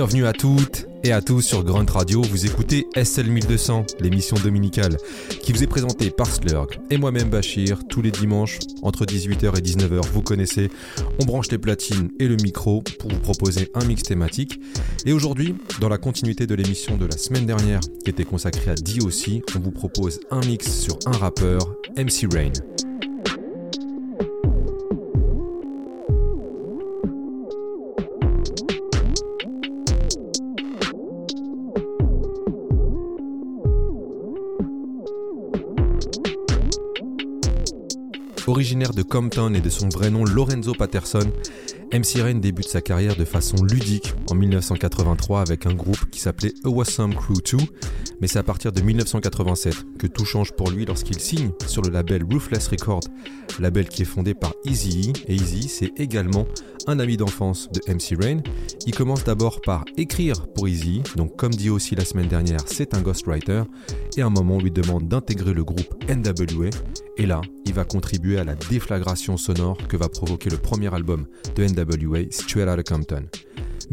Bienvenue à toutes et à tous sur Grunt Radio. Vous écoutez SL 1200, l'émission dominicale qui vous est présentée par Slurg et moi-même Bachir tous les dimanches entre 18h et 19h. Vous connaissez, on branche les platines et le micro pour vous proposer un mix thématique. Et aujourd'hui, dans la continuité de l'émission de la semaine dernière qui était consacrée à DOC, on vous propose un mix sur un rappeur, MC Rain. Originaire de Compton et de son vrai nom Lorenzo Patterson, MC Rain débute sa carrière de façon ludique en 1983 avec un groupe qui s'appelait Awesome Crew 2, mais c'est à partir de 1987 que tout change pour lui lorsqu'il signe sur le label Ruthless Records, label qui est fondé par Easy et Easy c'est également un ami d'enfance de MC Rain. Il commence d'abord par écrire pour Easy, donc comme dit aussi la semaine dernière, c'est un ghostwriter, et à un moment on lui demande d'intégrer le groupe NWA, et là, il va contribuer à la déflagration sonore que va provoquer le premier album de NWA, Straight Outta Compton.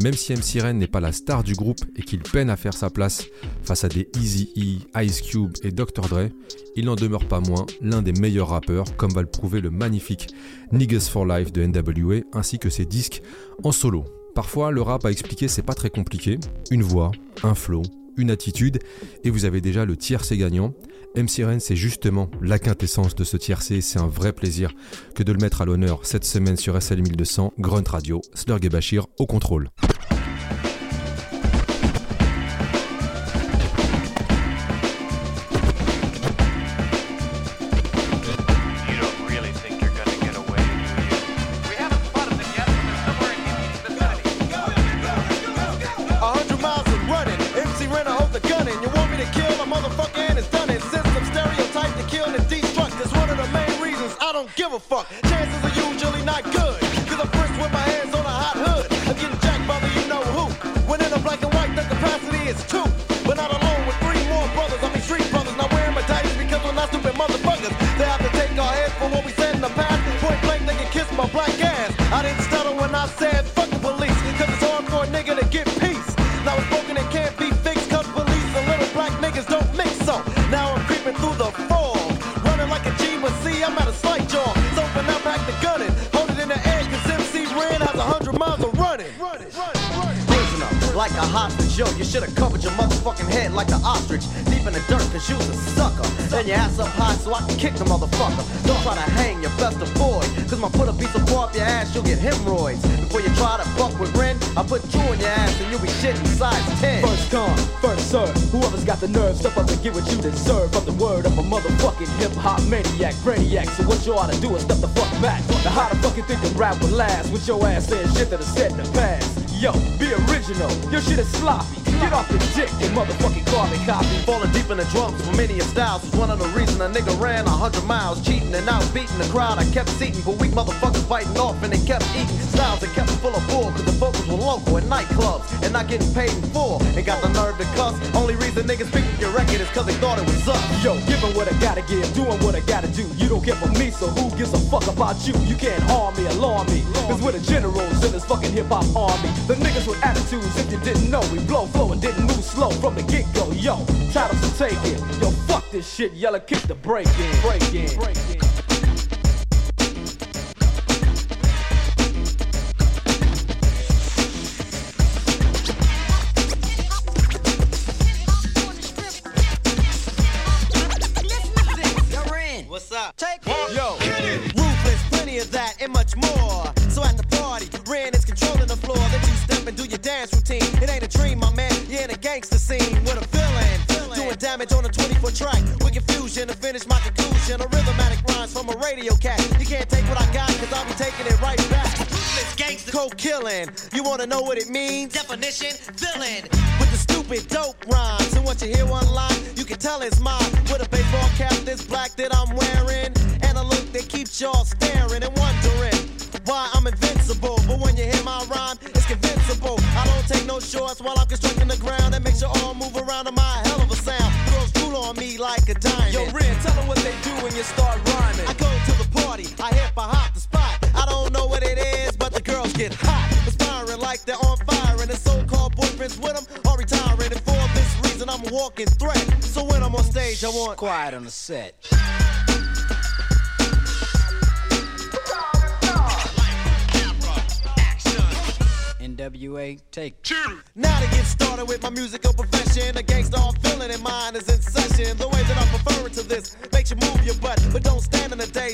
Même si MC Ren n'est pas la star du groupe et qu'il peine à faire sa place face à des Easy E, Ice Cube et Dr. Dre, il n'en demeure pas moins l'un des meilleurs rappeurs, comme va le prouver le magnifique Niggas for Life de NWA ainsi que ses disques en solo. Parfois, le rap à expliquer, c'est pas très compliqué. Une voix, un flow, une attitude, et vous avez déjà le tiercé gagnant. MC Ren, c'est justement la quintessence de ce tiercé, c'est un vrai plaisir que de le mettre à l'honneur cette semaine sur SL 1200, Grunt Radio, Slurg et Bachir au contrôle. Local nightclubs and not getting paid in full. And got the nerve to cuss. Only reason niggas pick your record is cause they thought it was up. Yo, giving what I gotta give, doing what I gotta do. You don't care for me, so who gives a fuck about you? You can't harm me, alarm me. Cause we're the generals in this fucking hip hop army. The niggas with attitudes, if you didn't know, we blow, flow, and didn't move slow from the get go. Yo, titles to take it. Yo, fuck this shit, yellow kick the break in, break in. Break in. Killing. You wanna know what it means? Definition, villain. With the stupid dope rhymes. And what you hear one line, you can tell it's mine. With a baseball cap this black that I'm wearing. And a look that keeps y'all staring and wondering why I'm invincible. But when you hear my rhyme, it's convincible. I don't take no shorts while I'm constructing the ground. That makes you all move around to my hell of a sound. Girls drool on me like a diamond. Yo, Ren, tell them what they do when you start I hip, I hop the spot. I don't know what it is, but the girls get hot. Inspiring like they're on fire inspiring. And so-called boyfriends with them are retiring. And for this reason, I'm a walking threat. So when I'm on stage, I want quiet on the set. NWA, take two. Now to get started with my musical profession, a gangsta feeling in mind is in session. The way that I'm it to this makes you move your butt, but don't stand in the days,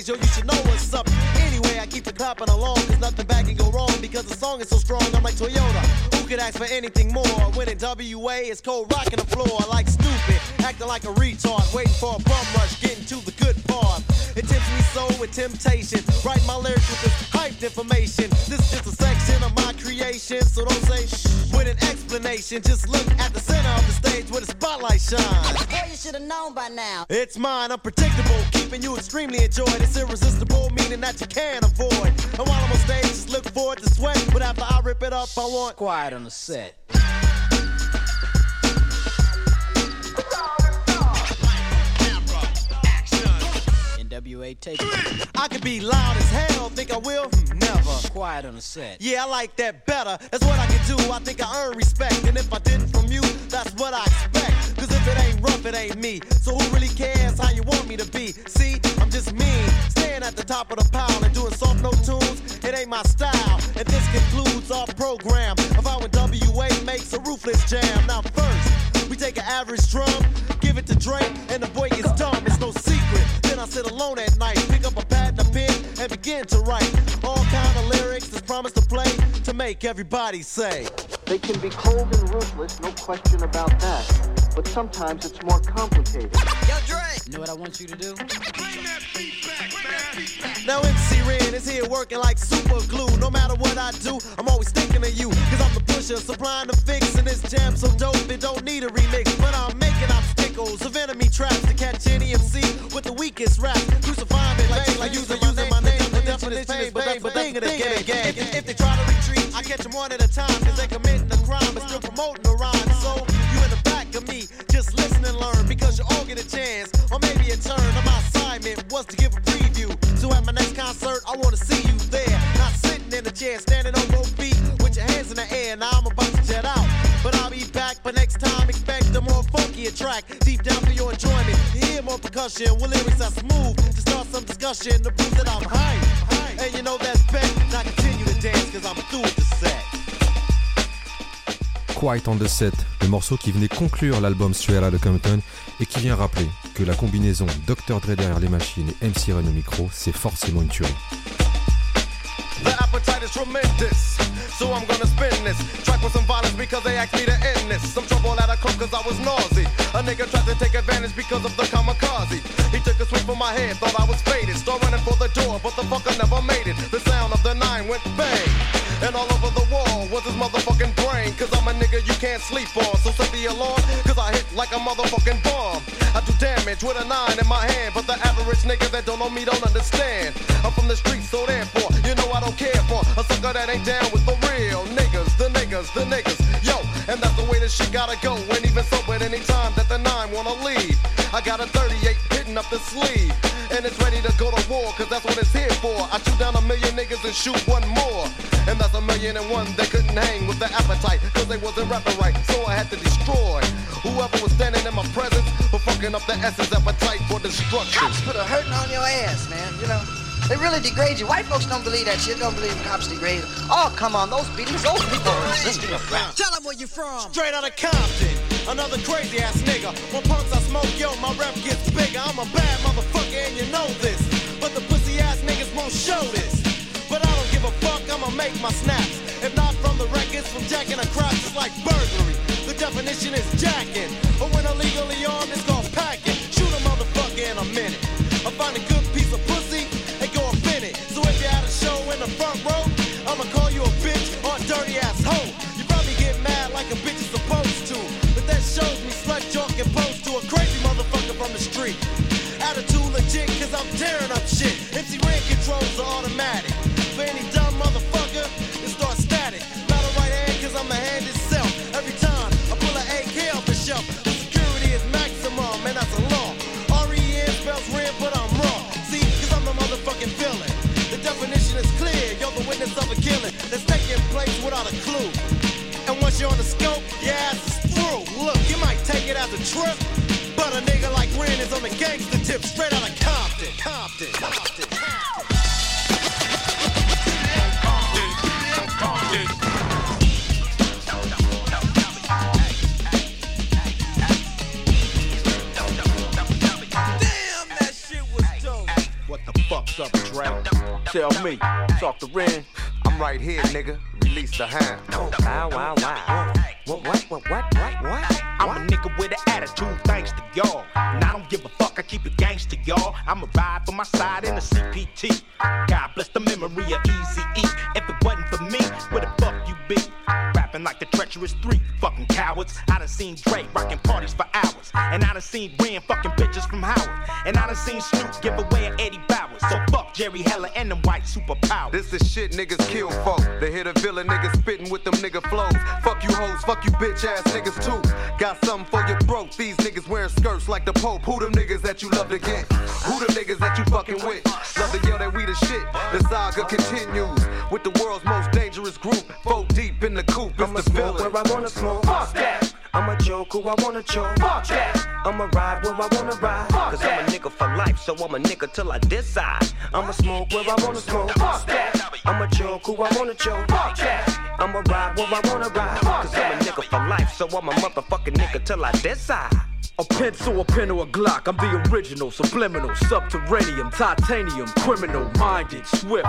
yo, you should know what's up. Anyway, I keep the clapping along, cause nothing bad can go wrong, because the song is so strong, I'm like Toyota. Who could ask for anything more? When in WA, it's cold rocking the floor, like stupid, acting like a retard, waiting for a bum rush, getting to the good part. It tempts me so with temptation, write my lyrics with this hyped information. This is just a section of my creation, so don't say shh with an explanation. Just look at the center of the stage where the spotlight shines. Boy, you should have known by now. It's mine, unpredictable, keeping you extremely enjoyed. It's irresistible, meaning that you can't avoid. And while I'm on stage, just look forward to sweat. But after I rip it up, I want quiet on the set. NWA take. I could be loud as hell, think I will? Hmm, Never. Quiet on the set. Yeah, I like that better. That's what I can do. I think I earn respect. And if I didn't from you, that's what I expect. Cause if it ain't rough, it ain't me. So who really cares how you want me to be? See, I'm just mean. Staying at the top of the pile and doing soft no tunes, it ain't my style. And this concludes our program of how WA makes a ruthless jam. Now, first, we take an average drum, give it to Drake, and the boy sit alone at night, pick up a pad and a pen, and begin to write all kind of lyrics that's promised to play to make everybody say. They can be cold and ruthless, no question about that. But sometimes it's more complicated. Yo, Dre! You know what I want you to do? Now MC Ren is here working like super glue. No matter what I do, I'm always thinking of you. Cause I'm the pusher, supplying the fix. And this jam so dope, it don't need a remix. But I'm making obstacles of enemy traps to catch any MC with the weakest rap. Crucify me like, like using, using my name. The definition pain, but thing of the gang. If, if they try to retreat, I catch them one at a time. Cause they committing a crime, but still promoting the rhyme. So you in the back of me, just listen and learn. Because you all get a chance, or maybe a turn. And my assignment was to give a preview. So at my next concert, I wanna see you there. Not sitting in a chair, standing on both feet with your hands in the air. Now I'm about to jet out. But I'll be back, but next time expect a more funkier track. Deep down for your enjoyment. You hear more percussion with lyrics that smooth. To start some discussion to prove that I'm hype. And you know that's bet. Now continue to dance, cause I'm through with the set. Quiet on the Set, le morceau qui venait conclure l'album Straight Outta Compton et qui vient rappeler que la combinaison Dr. Dre derrière les machines et MC Ren au micro, c'est forcément une tuerie. The appetite is tremendous. So I'm gonna spin this track with some violence because they asked me to end this. Some trouble at a club cause I was nauseous. A nigga tried to take advantage because of the kamikaze. He took a swing from my head, thought I was faded. Start running for the door, but the fucker never made it. The sound of the nine went bang. And all over the wall was his motherfucking brain. Cause I'm a nigga you can't sleep on. So set the alarm, cause I hit like a motherfucking bomb. I do damage with a nine in my hand. But the average nigga that don't know me don't understand. I'm from the streets, so therefore, you know I don't care for a sucker that ain't down with the real niggas, the niggas, the niggas. Yo, and that's the way this shit gotta go. And even so, at any time that the nine wanna leave, I got a 38 hitting up the sleeve. And it's ready to go to war, cause that's what it's here for. I shoot down a million niggas and shoot one more. And that's a million and one that couldn't hang with the appetite, cause they wasn't rapping right. So I had to destroy whoever was standing in my presence for fucking up the essence appetite for destruction. Cops put a hurting on your ass, man. You know, they really degrade you. White folks don't believe that shit. Don't believe cops degrade. Oh, come on, those beatings, those people are resisting a fact. Tell them where you're from. Straight out of Compton, another crazy ass nigga. When punks I smoke, yo, my rep gets bigger. I'm a bad motherfucker and you know this. But the pussy ass niggas won't show this. But I don't give a fuck, I'ma make my snaps. If not from the records, from jacking across, it's like burglary. The definition is jacking. But when illegally armed, it's called packing. Shoot a motherfucker in a minute. I find a good it. So if you had a show in the front row, I'ma call you a bitch or a dirty ass hoe. You probably get mad like a bitch is supposed to. But that shows me slut joke and pose to a crazy motherfucker from the street. Attitude legit, cause I'm tearing up shit. MC Ren controls are automatic. For any trip. But a nigga like Ren is on the gangster tip, straight out of Compton. Compton. Compton. Damn, that shit was dope. What the fuck's up, Dre? Tell me, talk to Ren. I'm right here, nigga. Release the hand. Wow, wow, wow. What, what, what, what, what, what? I'm a nigga with an attitude, thanks to y'all. And I don't give a fuck, I keep it gangster, y'all. I'ma ride for my side in a CPT. God bless the memory of Eazy E. If it wasn't for me, where the fuck you be? Rapping like the treacherous three, fucking cowards. I done seen Dre rocking parties for hours. And I done seen Ren fucking bitches from Howard. And I done seen Snoop give away an Eddie Jerry Heller and them white superpowers. This is shit niggas kill folk. They hit a villain niggas spitting with them nigga flows. Fuck you hoes, fuck you bitch ass niggas too. Got something for your throat. These niggas wearing skirts like the Pope. Who them niggas that you love to get? Who them niggas that you fucking with? Love to yell that we the shit. The saga continues with the world's most dangerous group. Four deep in the coop. It's I'ma the smoke villain. where I wanna smoke. Fuck that. I'ma joke who I wanna joke. Fuck that. I'ma ride where I wanna ride. Cause I'm a nigga for life, so I'm a nigga till I decide. I'ma smoke where I wanna smoke. Fuck that. I'ma joke who I wanna choke. Fuck that. I'ma ride where I wanna ride. Cause I'm a nigga for life, so I'm a motherfucking nigga till I decide. A pencil, a pen, or a Glock. I'm the original, subliminal, subterranean, titanium, criminal, minded, swift.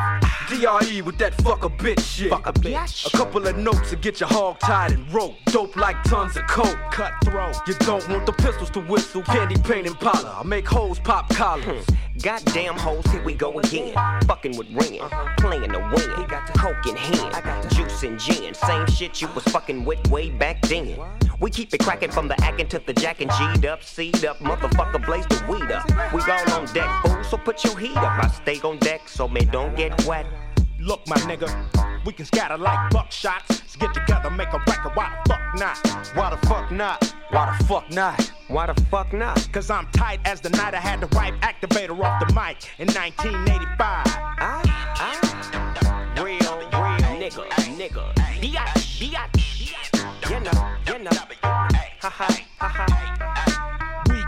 DRE with that fuck a bitch shit. Fuck a bitch. A couple of notes to get your hog tied and rope. Dope like tons of coke. Cutthroat. You don't want the pistols to whistle. Candy paint and powder. I make hoes pop collars. Hmm. Goddamn hoes, here we go again. Fucking with Ren, uh-huh. playing the win. Coke in hand, i got juice and gin. Same shit you was fucking with way back then. We keep it cracking from the acting to the jack and G'd up, seed up, motherfucker blaze the weed up. We all on deck, fool, so put your heat up. I stay on deck so man don't get wet. Look, my nigga, we can scatter like buckshots. Let's get together, make a record. Why the fuck not? Why the fuck not? Why the fuck not? Why the fuck not? Cause I'm tight as the night I had the wipe activator off the mic in 1985. I, ah, I, ah. real, real nigga, nigga. Biatch, biatch. You know, you know. Ha ha, ha ha.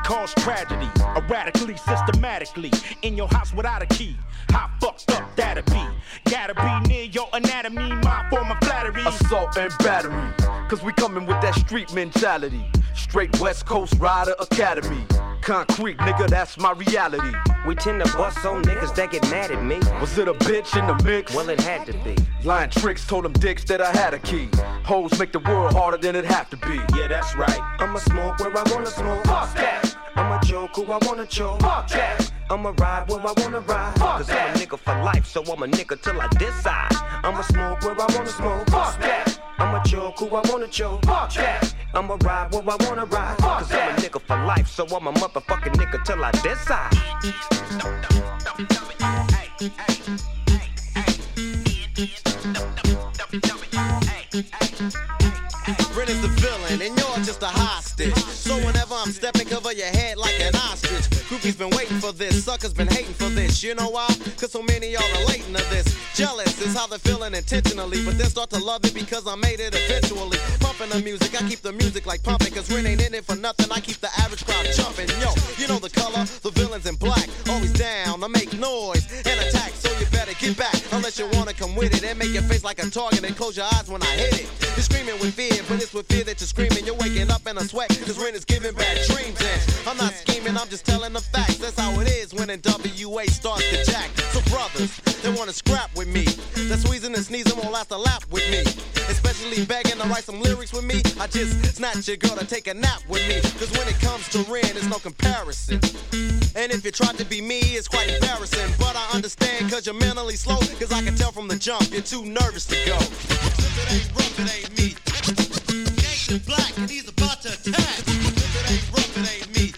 We cause tragedy, erratically, systematically, in your house without a key. How fucked up that'd be? Gotta be near your anatomy, my form of flattery. Assault and battery. Cause we coming with that street mentality. Straight West Coast Rider Academy. Concrete, nigga, that's my reality. We tend to bust on niggas that get mad at me. Was it a bitch in the mix? Well, it had to be. Lying tricks told them dicks that I had a key. Hoes make the world harder than it have to be. Yeah, that's right. I'ma smoke where I wanna smoke. Fuck that. I'ma joke who I wanna joke. Fuck that. I'ma ride where I wanna ride. Fuck Cause I'm a nigga for life, so I'm a nigga till I decide. I'ma smoke where I wanna smoke. Fuck that. I'ma joke who I wanna joke. Fuck that. I'ma ride where I wanna ride. Fuck Cause I'm a nigga for life, so I'm a motherfucking nigga till I decide. Ren hostage. So whenever I'm stepping, cover your head like an ostrich. Groupies been waiting for this, suckers been hating for this. You know why? Cause so many are relating to this. Jealous is how they're feeling intentionally, but then start to love it because I made it eventually. Pumping the music, I keep the music like pumping, cause Ren ain't in it for nothing. I keep the average crowd jumping. Yo, Unless you wanna come with it and make your face like a target and close your eyes when I hit it. You're screaming with fear, but it's with fear that you're screaming. You're waking up in a sweat, cause Ren is giving bad dreams. And I'm not scheming, I'm just telling the facts. That's how it is when NWA starts to jack. So, brothers, they wanna scrap with me. That squeezing and sneezing won't last a lap with me. Especially begging to write some lyrics with me. I just snatch your girl to take a nap with me. Cause when it comes to Ren, it's no comparison. And if you try to be me, it's quite embarrassing. But I understand cause you're mentally slow. Cause I can tell from the jump, you're too nervous to go. If it ain't rough, it ain't me. Gangsta black and he's about to attack. If it ain't rough, it ain't me.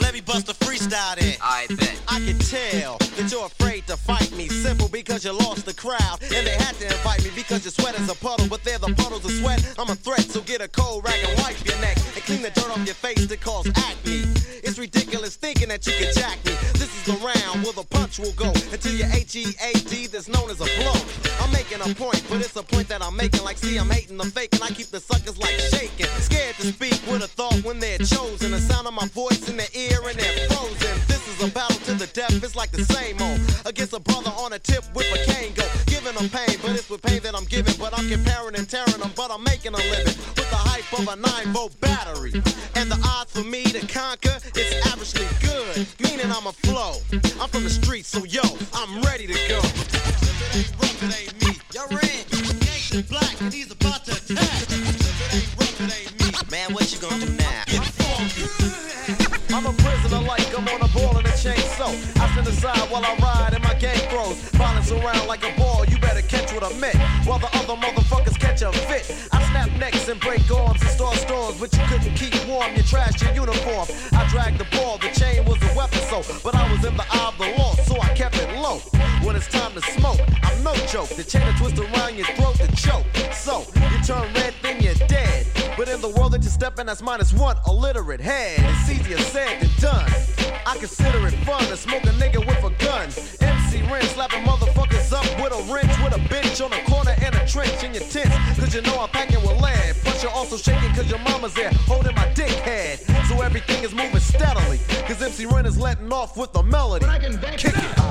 Let me bust a freestyle then. I bet. I can tell that you're afraid to fight me. Simple because you lost crowd. And they had to invite me because your sweat is a puddle. But they're the puddles of sweat. I'm a threat, so get a cold rag and wipe your neck. And clean the dirt off your face that cause acne. It's ridiculous thinking that you can jack me. This is the round where the punch punch will go until your H-E-A-D that's known as a blow. I'm making a point, but it's a point that I'm making. Like, see, I'm hating the fake, and I keep the suckers like shaking. Scared to speak with a thought when they're chosen. The sound of my voice in their ear and they're frozen. This is a battle to the death, it's like the same old. Against a brother but it's with pain that I'm giving. But I'm comparing and tearing them, but I'm making a living. With the hype of a 9 volt battery. And the odds for me to conquer, it's averagely good. Meaning I'm a flow. I'm from the streets, so yo, I'm ready to go. Man, what you gonna do now? I'm a prisoner like I'm on a ball and a chain, so I aside while I ride but you couldn't keep warm. You trashed your uniform. I dragged the ball, the chain was a weapon, so but I was in the eye of the law, so I kept it low. When it's time to smoke, I'm no joke. The chain will twist around your throat to choke. So you turn red, then you're dead. But in the world that you step in, that's minus one illiterate head. It's easier said than done. I consider it fun to smoke a nigga with a gun. MC Ren slapping motherfuckers up with a wrench, with a bitch on a corner in a trench in your tent. Cause you know I'm packing with also shaking cause your mama's there holding my dick head. So everything is moving steadily. Cause MC Ren is letting off with a melody. Kick it.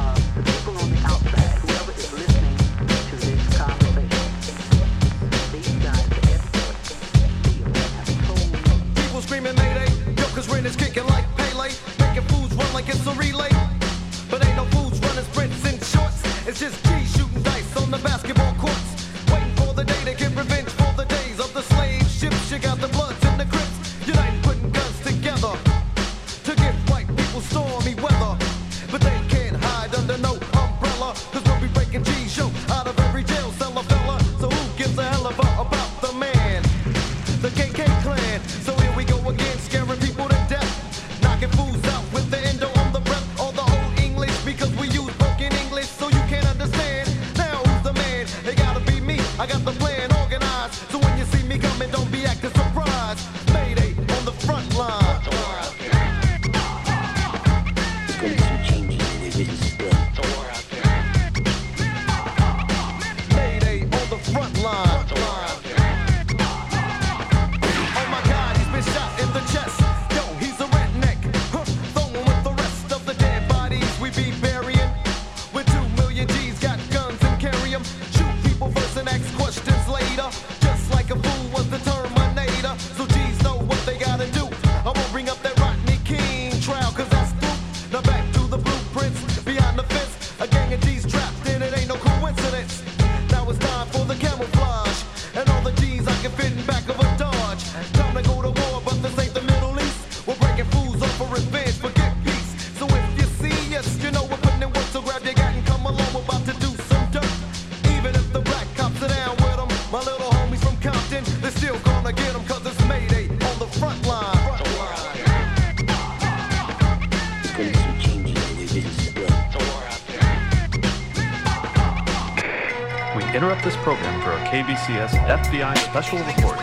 Interrupt this program for a KBCS FBI special report.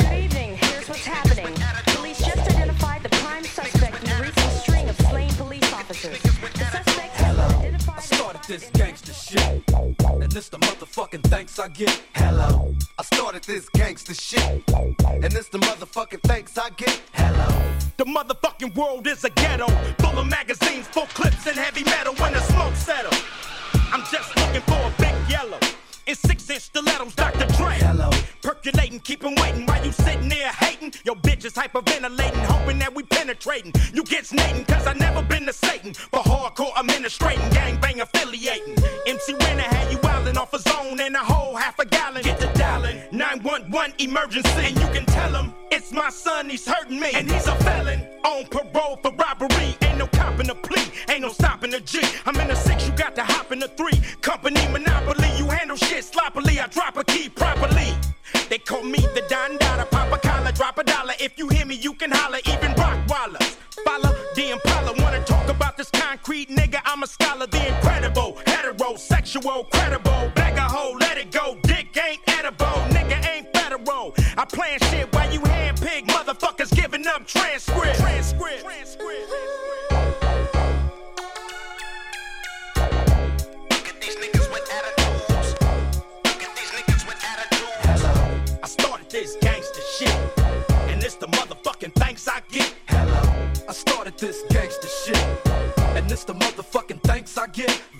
Good evening. Here's what's happening. Police just identified the prime suspect in a recent string of slain police officers. The suspect has been started this gangster shit. And this the motherfucking thanks I get. Hello. I started this gangster shit. And this the motherfucking thanks I get. Hello. The motherfucking world is a ghetto, full of magazines, You get snating, cause I never been to Satan. For hardcore administrating, gangbang affiliating. MC Renner had you wildin' off a zone and a whole half a gallon. Get the dialing, 911 emergency. And you can tell him, it's my son, he's hurting me. And he's a felon, on parole for robbery. Ain't no copping a plea, ain't no stopping a G. I'm in a six, you got to hop in a three. Company monopoly, you handle shit sloppily. I drop a key properly. They call me the Don Dada, pop a collar, drop a dollar. If you hear me, you can holler, the Impala, wanna talk about this concrete nigga? I'm a scholar, the incredible, heterosexual, credible. Bag a hoe, let it go. Dick ain't edible, nigga ain't federal. I plan shit while you handpick motherfuckers giving up transcript. Transcript.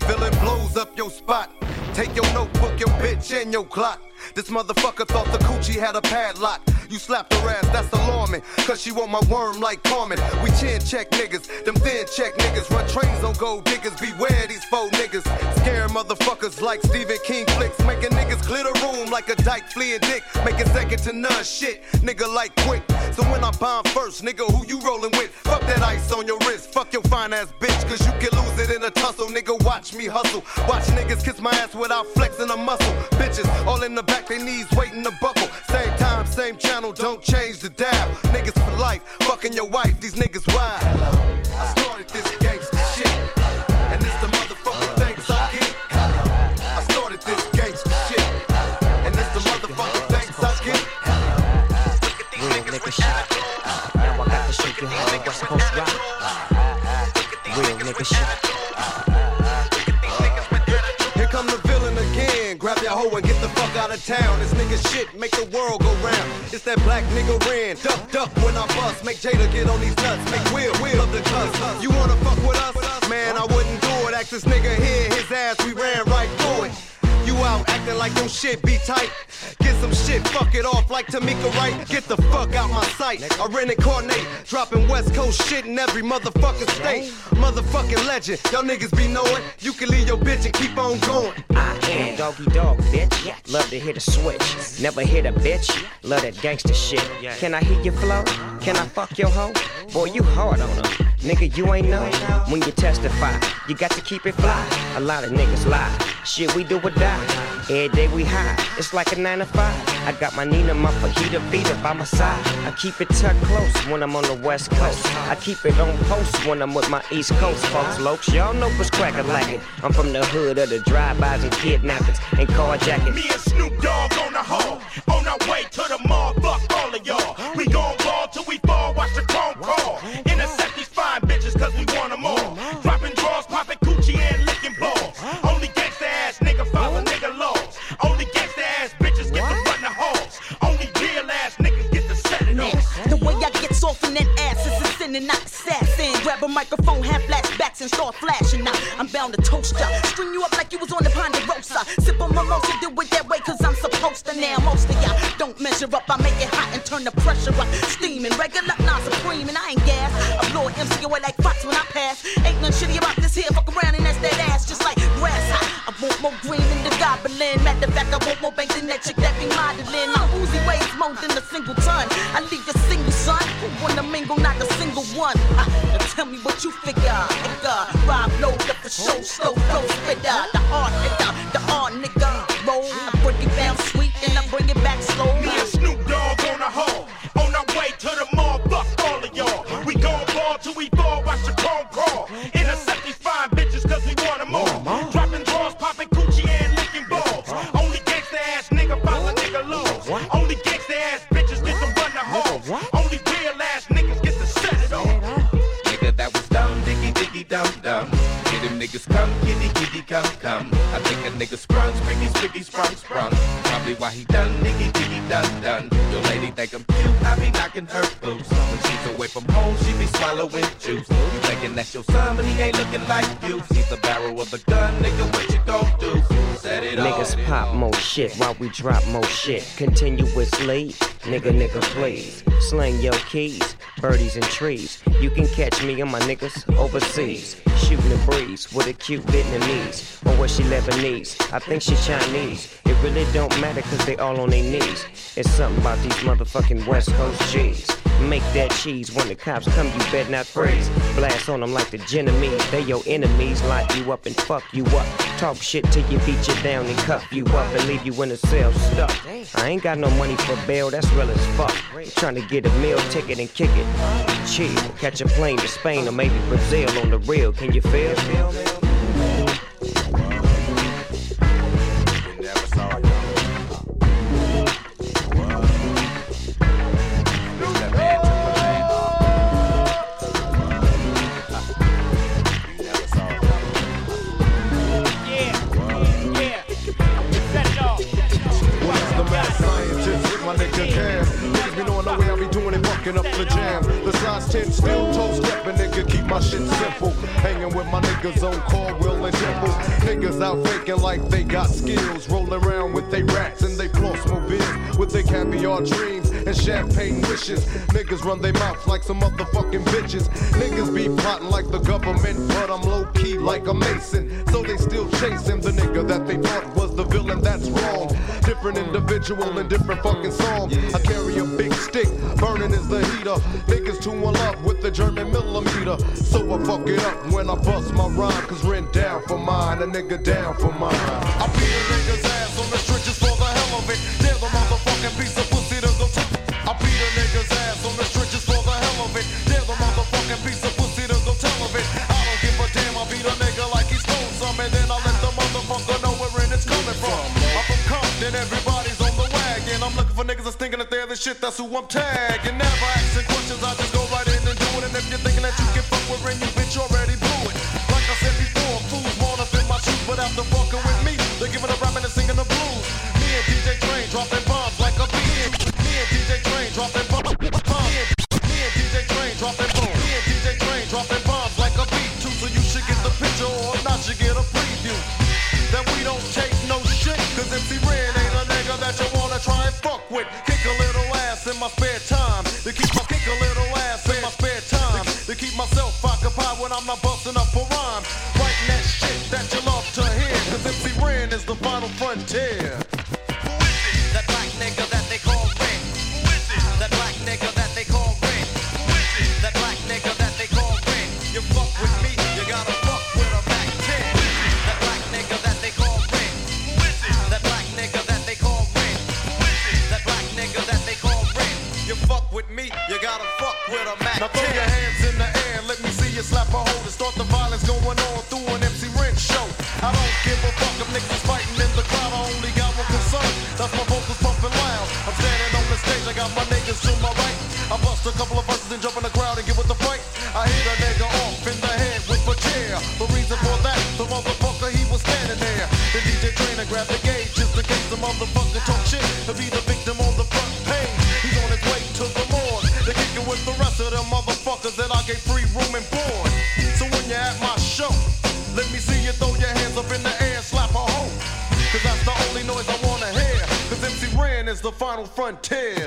Villain blows up your spot. Take your notebook, your bitch, and your clock. This motherfucker thought the coochie had a padlock. You slapped her ass, that's alarming. Cause she want my worm like Carmen. We chin check niggas, them thin check niggas. Run trains on gold diggers, beware these faux niggas. Scare motherfuckers like Stephen King flicks. Making niggas clear the room like a dyke fleeing dick. Making second to none shit, nigga like quick. So when I bomb first, nigga, who you rolling with? Fuck that ice on your wrist, fuck your fine ass bitch. Cause you can lose it in a tussle, nigga. Watch me hustle. Watch niggas kiss my ass without flexing a muscle. Bitches all in the back, they knees waiting to buckle. Same time, same channel, don't change the dial. Niggas for life, fucking your wife, these niggas wild. I started this gangster out of town. This nigga shit make the world go round. It's that black nigga ran. Duck, duck when I bust. Make Jada get on these nuts. Make Will, Will up the cuss. You wanna fuck with us? Man, I wouldn't do it. Ask this nigga here, his ass, we ran right through it. You out acting like your shit be tight. Get some shit, fuck it off like Tamika Wright. Get the fuck out my sight. I reincarnate, dropping West Coast shit in every motherfucking state. Motherfucking legend, y'all niggas be knowing. You can leave your bitch and keep on going. I am doggy dog, bitch. Love to hit a switch. Never hit a bitch. Love that gangster shit. Can I hit your flow? Can I fuck your hoe? Boy, you hard on her. Nigga, you ain't know when you testify. You got to keep it fly. A lot of niggas lie. Shit, we do or die. Every day we high. It's like a nine to five. I got my Nina, my fajita beater by my side. I keep it tucked close when I'm on the west coast. I keep it on post when I'm with my east coast folks. Lokes, y'all know what's like it. I'm from the hood of the drive-bys and kidnappings and carjackings. Me and Snoop Dogg on the hall. On our way to the mall, fuck all of y'all. We microphone, have flashbacks and start flashing. Now I'm bound to toast ya. String you up like you was on the Ponderosa. Sip on mimosa, do it that way cause I'm supposed to. Now most of y'all don't measure up. I make it hot and turn the pressure up. Steaming, regular, not supreme, and I ain't gas. I blow an MC like Fox when I pass. Ain't nothing shitty about this here. Fuck around and that's that ass just like grass. I, I want more green than the goblin. Matter of fact, I want more bank than that chick that be modeling. My Uzi weighs more than a single ton. I leave a single, son. Who wanna mingle, not a single one. Ah, now tell me what you figure. Rob load up the show, slow flow hard nigga, the hard nigga. Sprung, sprung. Probably why he done, diggy, done, done. Your lady think I'm cute, I be knocking her boots. When she's away from home, she be swallowing juice. You thinking that's your son, but he ain't looking like you. He's the barrel of the gun, nigga, what you gon' do? Set it off. Niggas pop more shit while we drop more shit. Continuously, nigga, nigga, please. Slang your keys, birdies and trees. You can catch me and my niggas overseas. Shooting the breeze with a cute Vietnamese. Or was she Lebanese? I think she Chinese. It really don't matter cause they all on their knees. It's something about these motherfucking West Coast G's. Make that cheese when the cops come, you better not freeze. Blast on them like the Genovese. They your enemies, lock you up and fuck you up. Talk shit till you beat you down and cuff you up and leave you in a cell stuck. I ain't got no money for bail, that's real as fuck. Trying to get a meal ticket and kick it. Chill, catch a plane to Spain or maybe Brazil on the real. Can you feel? cooking up the jam. The size 10 still toe stepping, nigga, keep my shit simple. Hanging with my niggas on Caldwell and Temple. Niggas out faking like they got skills. Rolling around with they rats and they floss mobiles with their caviar dreams and champagne wishes. Niggas run their mouths like some motherfucking bitches. Niggas be plotting like the government, but I'm low key like a mason. So they still chasing the nigga that they thought was the villain that's wrong. Different individual and different fucking song. I carry a big stick, burning is the heater. Niggas too in love with the German millimeter. So I fuck it up when I bust my rhyme, cause rent down for mine, a nigga down for mine. I beat a nigga's ass on the one tag and 110.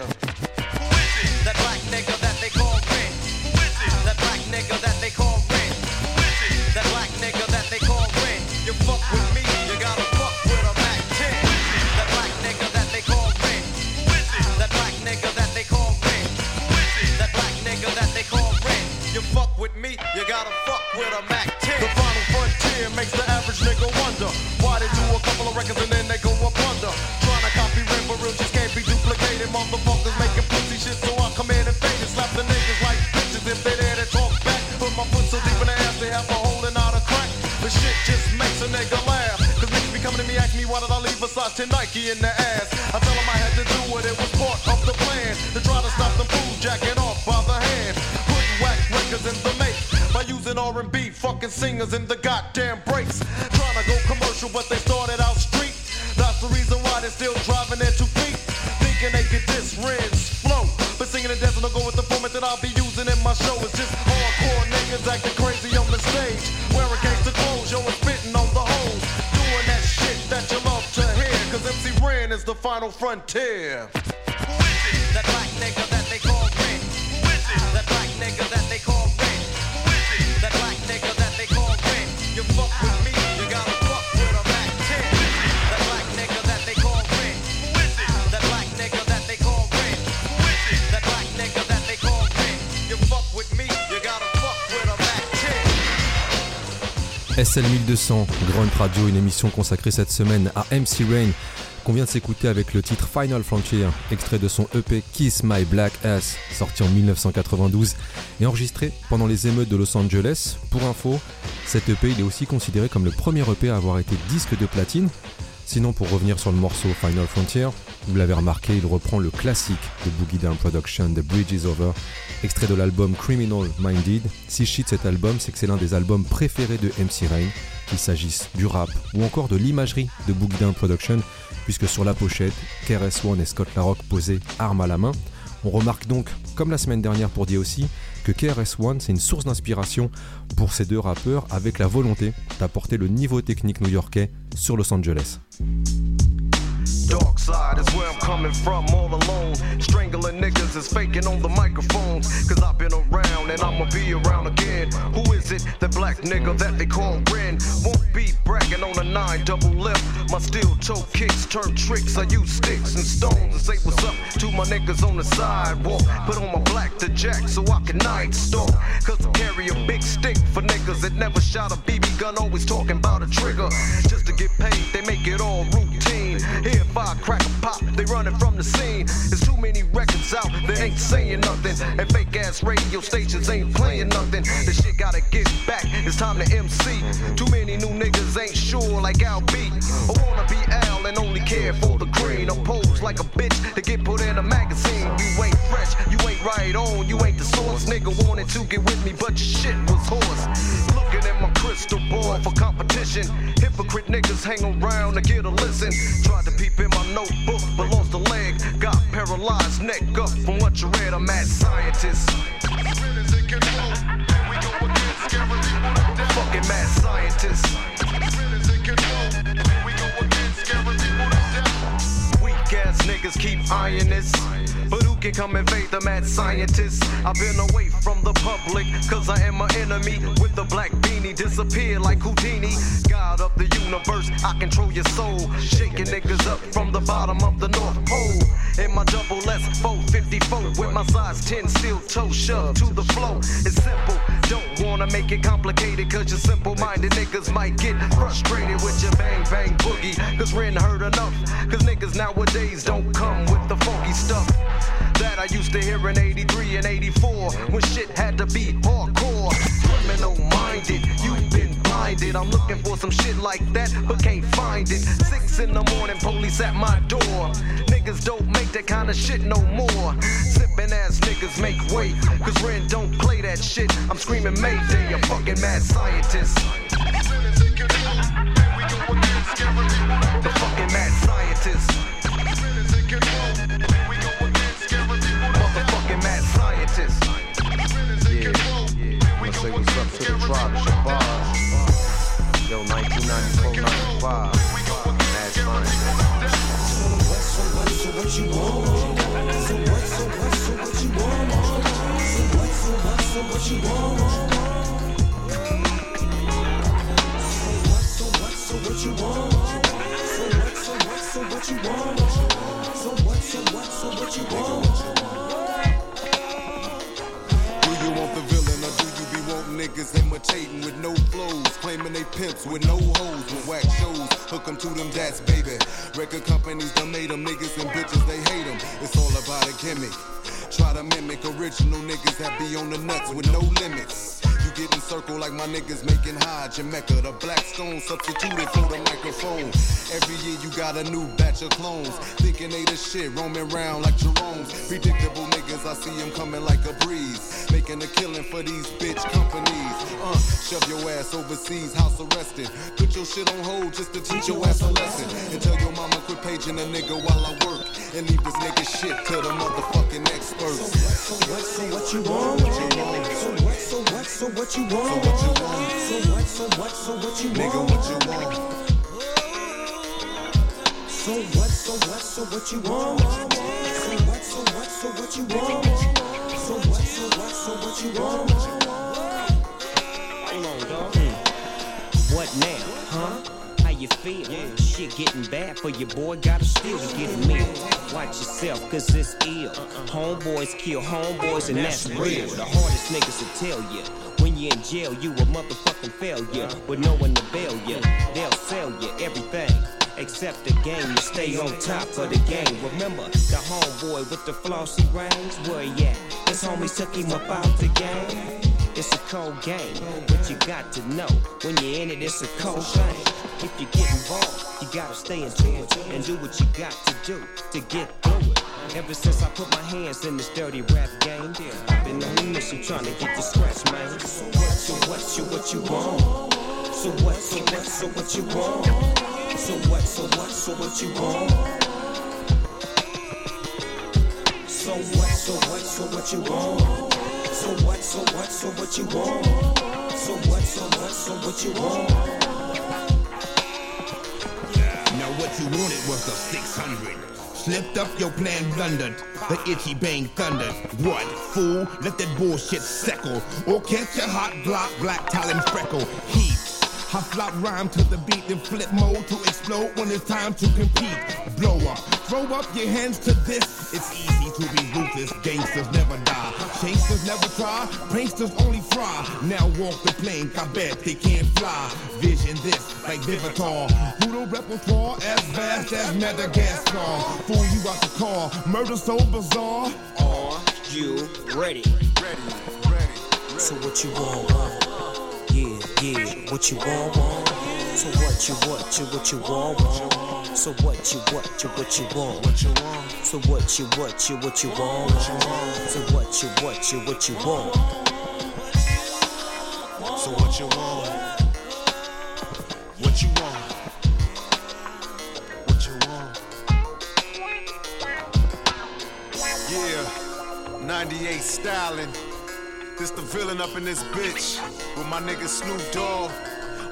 Parcelle 1200, Grande Radio, une émission consacrée cette semaine à MC Rain, qu'on vient de s'écouter avec le titre Final Frontier, extrait de son EP Kiss My Black Ass, sorti en 1992 et enregistré pendant les émeutes de Los Angeles. Pour info, cet EP est aussi considéré comme le premier EP à avoir été disque de platine. Sinon, pour revenir sur le morceau Final Frontier, vous l'avez remarqué, il reprend le classique de Boogie Down Production, The Bridge is Over, extrait de l'album Criminal Minded. Si chic cet album, c'est que c'est l'un des albums préférés de MC Rain, qu'il s'agisse du rap ou encore de l'imagerie de Boogie Down Production, puisque sur la pochette, KRS One et Scott Larock posaient armes à la main. On remarque donc, comme la semaine dernière pour aussi que KRS One c'est une source d'inspiration pour ces deux rappeurs avec la volonté d'apporter le niveau technique new-yorkais sur Los Angeles. Dark side is where I'm coming from, all alone. Strangling niggas is faking on the microphones. Cause I've been around and I'ma be around again. Who is it? The black nigga that they call Ren. Won't be bragging on a nine double left. My steel toe kicks turn tricks. I use sticks and stones and say what's up to my niggas on the sidewalk. Put on my black to jack so I can night stalk. Cause I carry a big stick for niggas that never shot a BB gun, always talking about a trigger. Just to get paid, they make it all routine. Here, I crack a pop, they running from the scene. There's too many records out that ain't saying nothing. And fake ass radio stations ain't playing nothing. The shit gotta get back, it's time to MC. Too many new niggas ain't sure like Al B. I wanna be Al and only care for the green. I pose like a bitch to get put in a magazine. You ain't fresh, you ain't right on, you ain't the source. Nigga wanted to get with me, but your shit was horse. Looking at my crystal ball for competition. Hypocrite niggas hang around to get a listen. Tried to peep in my notebook, but lost leg. Got paralyzed, neck up from what you read. I'm mad scientist. Fucking mad scientist. Weak ass niggas keep eyeing this. But can come invade the mad scientist? I've been away from the public, cause I am my enemy. With the black beanie, disappear like Houdini. God of the universe, I control your soul. Shaking niggas up from the bottom of the North Pole. In my double S 454 with my size 10 steel toe shoved to the flow. It's simple, don't wanna make it complicated, cause your simple minded niggas might get frustrated with your bang bang boogie. Cause Ren heard enough, cause niggas nowadays don't come with the funky stuff that I used to hear in 83 and 84 when shit had to be hardcore. Criminal minded, you've been blinded. I'm looking for some shit like that, but can't find it. Six in the morning, police at my door. Niggas don't make that kind of shit no more. Sippin' ass niggas make way, cause Ren don't play that shit. I'm screaming Mayday, a fucking mad scientist. The fucking mad scientist. Mad scientist. Yeah, Wanna say what's up to the tribe, Shabazz. Yo, 1994, 95. Mad Science. So what, so what you want? So what, so what, so what you want? So what, so what, so what you want? So what, so what, so what you want? So what, so what, so what you want? So what, so what, so what you want? Niggas imitating with no flows? Claiming they pimps with no hoes, with whack shows. Hook 'em to them dats, baby. Record companies done made 'em niggas and bitches, they hate 'em. It's all about a gimmick. Try to mimic original niggas that be on the nuts with no limits. You get in circle like my niggas making high Jamaica. The black stone substituted for the microphone. Every year you got a new batch of clones. Thinking they the shit, roaming around like Jerome's. Predictable niggas, I see 'em coming like a breeze. Making a killing for these bitch companies. Uh, shove your ass overseas, house arrested. Put your shit on hold just to teach your ass a lesson. And tell your mama quit paging a nigga while I work. And leave this nigga shit to the motherfucking experts. So what, so what you want? So what, so what, so what you want? So what, so what, so what you want? Nigga, what you want? So what, so what, so what you want? So what, so what, so what you want? So what, so what, so what you want? Hold on, dog. Hmm. What now, huh? You feel? Shit getting bad for your boy, gotta still get a meal. Watch yourself, cause it's ill. Homeboys kill homeboys, and that's real. The hardest niggas will tell you. When you're in jail, you a motherfucking failure. With no one to bail you, they'll sell you everything. Except the game, you stay on top of the game. Remember the homeboy with the flossy rings? Where he at? His homies took him up out the game. It's a cold game, but you got to know when you're in it, it's a cold thing. If you get involved, you gotta stay into it and do what you got to do to get through it. Ever since I put my hands in this dirty rap game, I've been on a mission trying to get you scratch, man. So what, so what, so what you want? So what, so what, so what you want? So what, so what, so what you want? So what, so what, so what you want? So what, so what, so what you want? So what, so what, so what you want? What you wanted was the 600. Slipped up your plan, blundered. The itchy bang thundered. What, fool? Let that bullshit settle. Or catch a hot block, black talent freckle. Heat. I flop rhyme to the beat and flip mode to explode when it's time to compete. Blow up, throw up your hands to this. It's easy to be ruthless. Gangsters never die. Chasers never try. Pranksters only fry. Now walk the plank. I bet they can't fly. Vision this like Vivitar. Who the repertoire as vast as Madagascar. Fool you out the car. Murder so bizarre. Are you ready? Ready, ready. So what you want? Want? Yeah, yeah. What you want? want? So what you what you what you want? want? So what you what you what you want? What you want? So what you what you what you want? So what you what you what you want? So what you want? What you want? What you want? Yeah, 98 styling. This the villain up in this bitch with my nigga Snoop Dogg,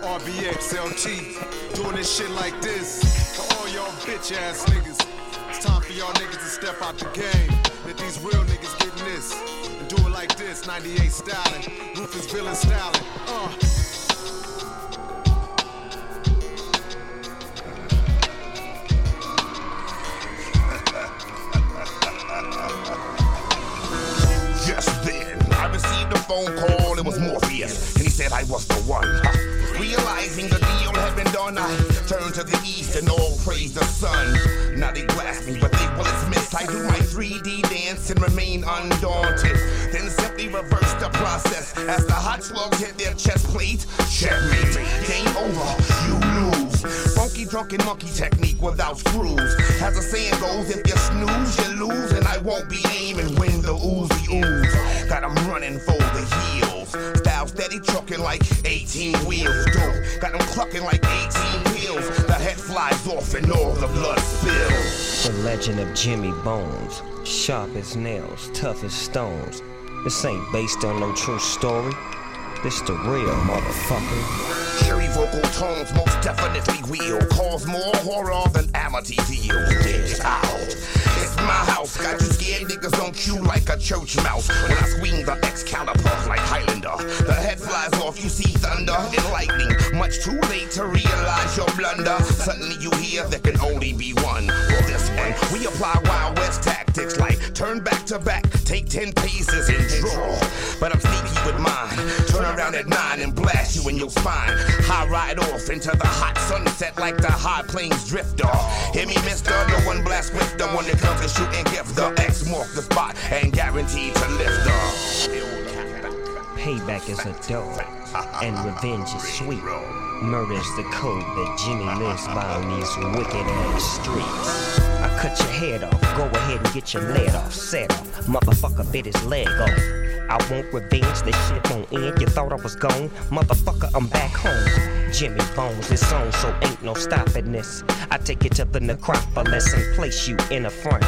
RBX LT, doing this shit like this for all y'all bitch ass niggas. It's time for y'all niggas to step out the game. Let these real niggas get in this and do it like this. 98 styling, Rufus villain styling. Uh. Phone call. It was Morpheus, and he said I was the one. Huh. Realizing the deal had been done, I turned to the east and all praise the sun. Now they blast me, but they bullets miss. I do my 3D dance and remain undaunted. Then simply reverse the process as the hot slugs hit their chest plate. Checkmate, game over, you lose. Funky drunken monkey technique without screws. As the saying goes, if you snooze, you lose, and I won't be aiming when the oozy ooze. Got 'em running for the heels. Style steady trucking like 18 wheels. Dope. Got 'em clucking like 18 wheels. The head flies off and all the blood spills. The legend of Jimmy Bones. Sharp as nails, tough as stones. This ain't based on no true story. This the real motherfucker. Cherry vocal tones most definitely will cause more horror than Amityville. Get out. It's my house. Got you scared niggas on cue like a church mouse. When I swing the Excalibur like Highlander, the head flies off. You see thunder and lightning. Much too late to realize your blunder. Suddenly you hear there can only be one. For this one, we apply Wild West tactics like turn back to back, take ten paces and draw. But I'm sneaky with mine. Turn around at nine and blast you in your spine. I ride off into the hot sunset like the high plains drifter. Hear me, mister? No one blast with the one that comes to shoot and give the X mark the spot and guaranteed to lift the. Payback is a dope, and revenge is sweet. Murder's the code that Jimmy lives by on these wicked ass streets. I cut your head off, go ahead and get your lead off, set off. Motherfucker bit his leg off. I want revenge, this shit won't end. You thought I was gone? Motherfucker, I'm back home. Jimmy Bones is on, so ain't no stopping this. I take you to the necropolis and place you in a frame.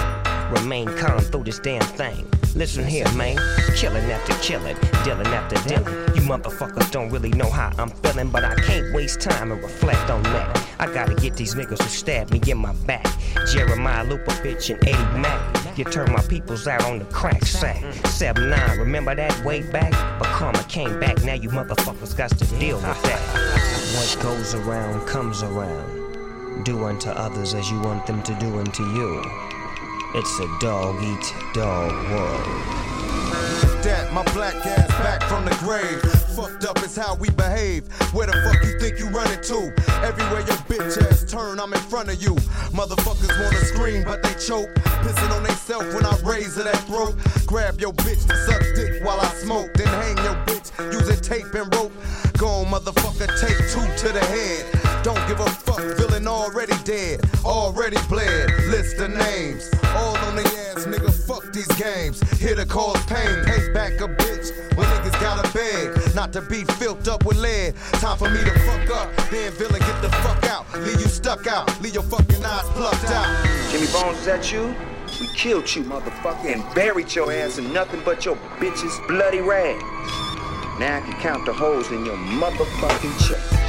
Remain calm through this damn thing. Listen here, man. Killing after killing, dealing after dealing. You motherfuckers don't really know how I'm feeling, but I can't waste time and reflect on that. I gotta get these niggas who stabbed me in my back. Jeremiah Looper, bitch, and Eddie Mack. You turned my peoples out on the crack sack. 7-9, remember that way back? But karma came back, now you motherfuckers got to deal with that. What goes around comes around. Do unto others as you want them to do unto you. It's a dog eat dog world. that, my black ass back from the grave. Fucked up is how we behave. Where the fuck you think you running to? Everywhere your bitch ass turn, I'm in front of you. Motherfuckers wanna scream, but they choke. Pissing on theyself when I raise that throat. Grab your bitch to suck dick while I smoke. Then hang your bitch using tape and rope. Go on, motherfucker, take two to the head. Don't give a fuck, villain already dead, already bled. List the names, all on the ass, nigga. Fuck these games. Here to cause pain, pay back a bitch when beg. Not to be filled up with lead. Time for me to fuck up, then villain get the fuck out. Leave you stuck out, leave your fucking eyes plucked out. Jimmy Bones, is that you? We killed you, motherfucker, and buried your ass in nothing but your bitch's bloody rag. Now I can count the holes in your motherfucking check.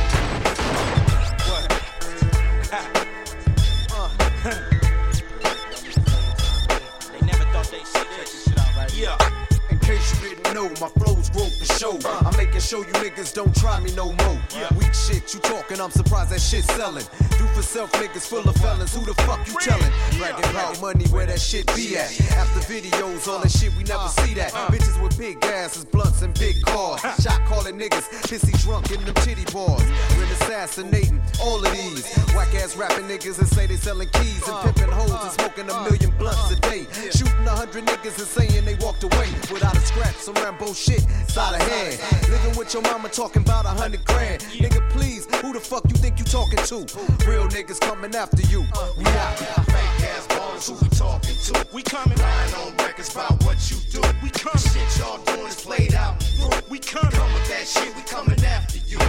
Know, my flows broke the show. I'm making sure you niggas don't try me no more. Weak shit, you talking, I'm surprised that shit selling. Do for self niggas full of felons, who the fuck you telling? Bragging about money, where that shit be at? After videos, all that shit, we never uh. see that. Uh. Bitches with big asses, blunts, and big cars. Shot calling niggas, pissy drunk in them titty bars. Been assassinating all of these. Whack ass rapping niggas and say they selling keys and uh. pimping hoes and smoking a million blunts a day. Shooting a hundred niggas and saying they walked away without a scratch. Some Rambo shit, side of hand. Living with your mama talking about a hundred grand. Nigga, please, who the fuck you think you talking to? Real niggas coming after you. We out. Fake ass ballers, who we talking to? We coming. Lying on records about what you do. We coming. Shit y'all doing is played out. We coming. Come with that shit, we coming after you.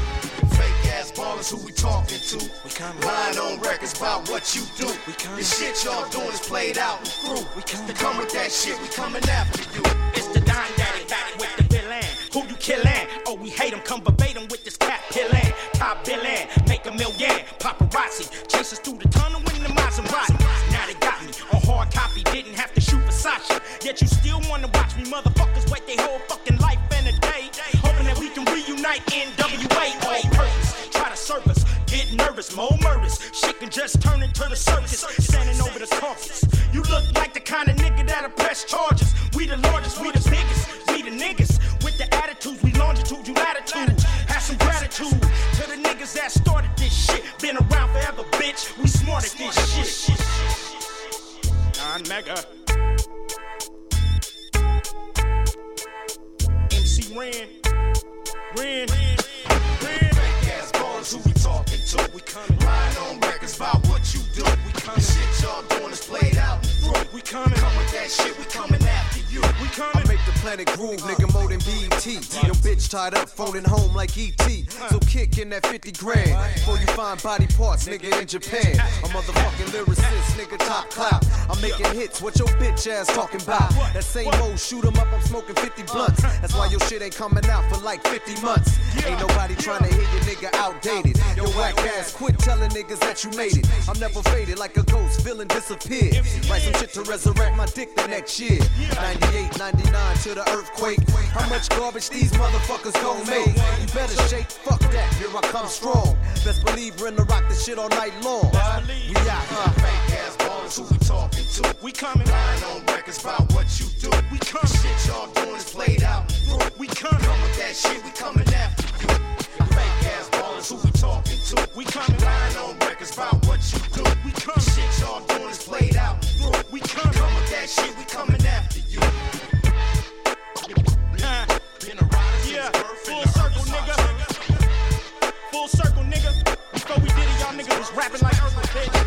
Fake ass ballers, who we talking to? We coming. Lying on records about what you do. We coming. The shit y'all doing is played out and through. We coming. Come with that shit, we coming after you. It's the Back with the villain. Who you killin'? Oh, we hate him. Come verbatim with this cat pillin'. Top billin', make a million. Paparazzi chase us through the tunnel in the Maserati. Now they got me on hard copy. Didn't have to shoot Versace. Yet you still wanna watch me motherfuckers wait their whole fucking life and a day. Hoping that we can reunite NWA. All purpose. Try to serve us. Get nervous, more murders. Shit can just turn into the circus. Standing over the carcass. You look like the kind of nigga that'll press charges. Bitch. We smart at this shit. Non mega. MC Ren. Ren. Ren. Fake ass ballers, who we talking to? We coming. Lying on records about what you do. We coming. Shit y'all doing is played out through. We coming. Come with that shit, we coming after you. We coming. I make the planet groove, nigga, more than BET. Your bitch tied up, phoning home like ET. So kick in that 50 grand before you find body parts, nigga, in Japan. A motherfucking lyricist, nigga, top clout. I'm making hits, what your bitch ass talking about? That same old shoot 'em up, I'm smoking 50 blunts. That's why your shit ain't coming out for like 50 months. Ain't nobody trying to hear your nigga outdated. Your whack ass, quit telling niggas that you made it. I'm never faded like a ghost, villain disappeared. Write some shit to resurrect my dick the next year. 98, 99 to the earthquake. How much garbage these motherfuckers gon' make? You better shake, fuck that, here I come strong. Best believe we're in the rock this shit all night long. We out, uh. Fake ass ballers, who we talking to? We coming. Lying on records about what you do. We coming. Shit y'all doing is played out. We coming. Come with that shit, we coming after you. Fake ass ballers, who we talking to? We coming. Lying on records about what you do. We coming. Shit y'all doing is played out. We coming. Come with that shit, we coming after you. Full circle, nigga. Full circle, nigga. Before we did it, y'all niggas was rapping like Earth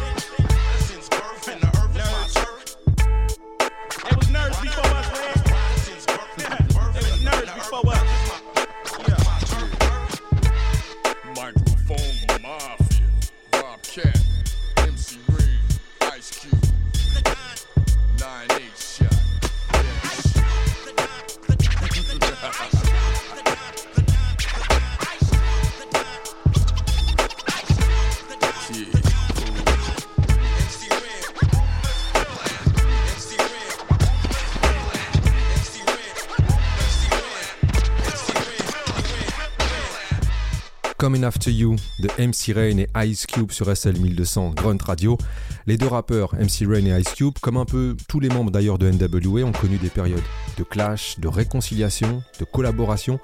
Coming After You de MC Rain et Ice Cube sur SL 1200 Grunt Radio. Les deux rappeurs MC Rain et Ice Cube, comme un peu tous les membres d'ailleurs de NWA, ont connu des périodes de clash, de réconciliation, de collaboration,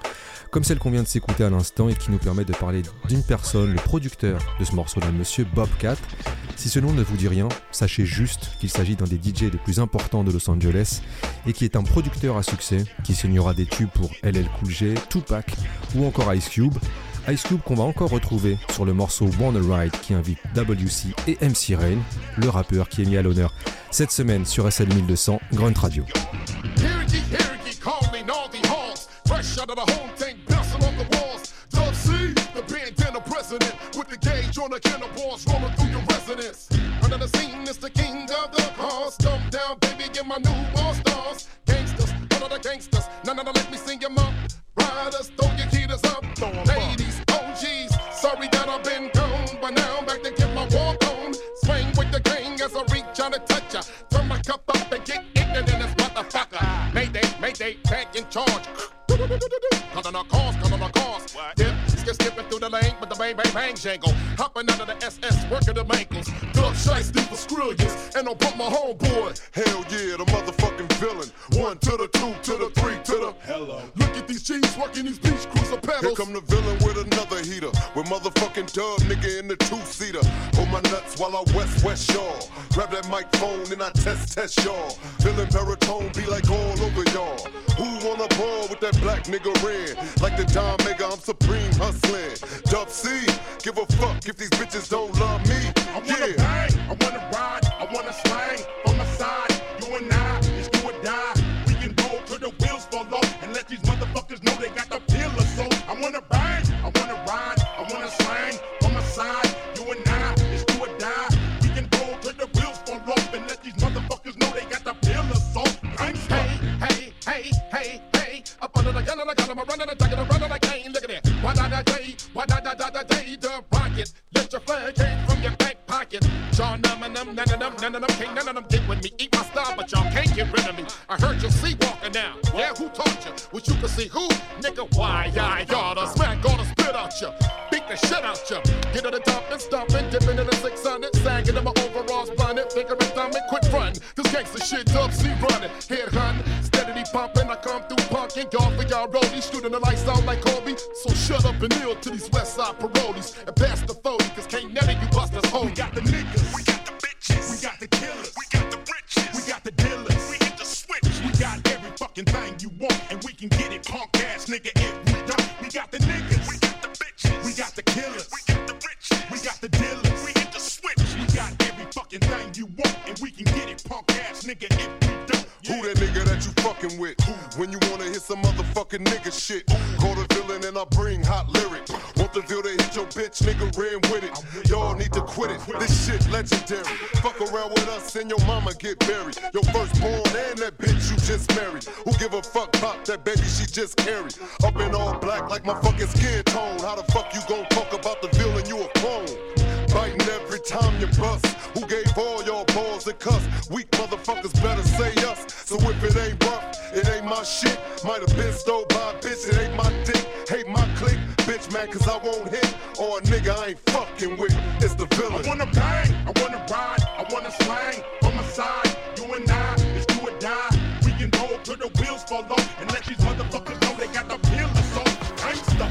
comme celle qu'on vient de s'écouter à l'instant et qui nous permet de parler d'une personne, le producteur de ce morceau-là, monsieur Bobcat. Si ce nom ne vous dit rien, sachez juste qu'il s'agit d'un des DJ les plus importants de Los Angeles et qui est un producteur à succès qui signera des tubes pour LL Cool J, Tupac ou encore Ice Cube. Ice Cube qu'on va encore retrouver sur le morceau Wanna Ride qui invite WC et MC Ren, le rappeur qui est mis à l'honneur cette semaine sur SL 1200 Grunt Radio. Here ye, here ye, call me Naughty Halls. Fresh out of the home tank, bouncing off the walls. Dub C, the bandana president, with the gauge on the killer balls rolling through your residence. Under the scene is the king of the cars. Dumb down, baby, gangsters. None of them let me sing them up. Riders, throw your heaters up. Ladies, OGs, sorry that I've been gone, but now I'm back to get my walk on. Swing with the gang as I reach on touch toucher. Turn my cup up and get ignorant in this motherfucker. Mayday, mayday, back in charge. Cut on our cars, cut on our cars. Dip, skip, skipping through the lane with the bang, bang, bang jangle. Hopping under the SS, working the ankles. Dub shiesty for skrillions, and I'll put my homeboy. Hell yeah, the motherfucking villain. One to the two, to the three, to the hello. Look at these G's working these beach cruiser pedals. Here come the villain with another heater. With motherfucking dub nigga in the two seater. Hold my nuts while I west west y'all. Grab that microphone and I test test y'all. Feeling baritone be like all over y'all. Who wanna ball with that black nigga red? Like the Don Mega, I'm supreme hustling. Dub C, give a fuck if these bitches don't love me. I wanna bang, I wanna she? Up in all black like my fucking skin tone. How the fuck you gon' talk about the villain you a clone? Biting every time you bust. Who gave all y'all balls to cuss? Weak motherfuckers better say us. So if it ain't rough, it ain't my shit. Might have been stole by a bitch, it ain't my dick. Hate my clique, bitch man, cause I won't hit. Or a nigga I ain't fucking with. It's the villain. I wanna bang, I wanna ride, I wanna slang on my side. You and I, it's do or die. We can go till the wheels fall off and let these motherfuckers know they got the pill or so. Gangsta.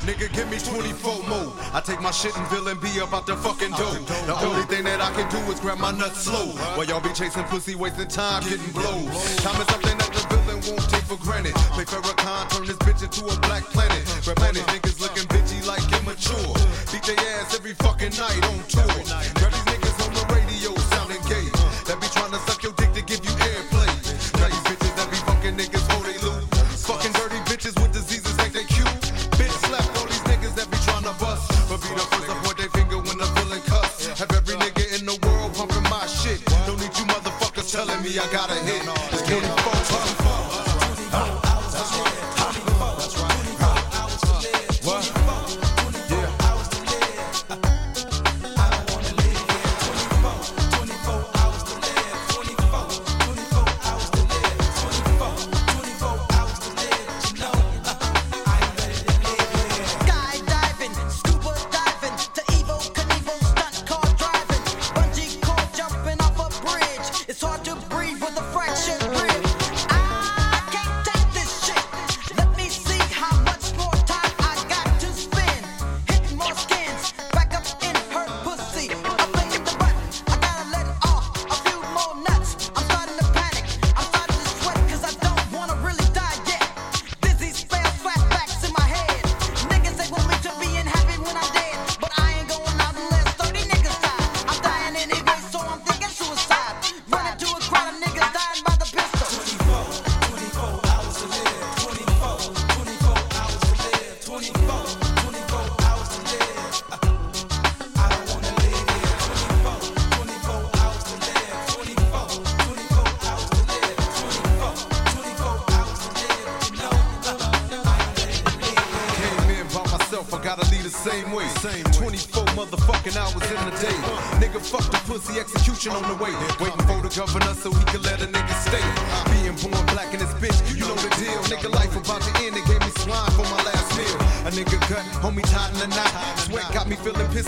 Nigga, give me 24 more. I take my shit and villain be about the fucking dough. The only thing that I can do is grab my nuts slow. While y'all be chasing pussy, wasting time, getting blows. Time is something that the villain won't take for granted. Play Farrakhan, turn this bitch into a black planet. Red niggas looking bitchy like immature. DJ ass every fucking night on tour. Grab these niggas on the radio, sounding gay. That be trying to suck your dick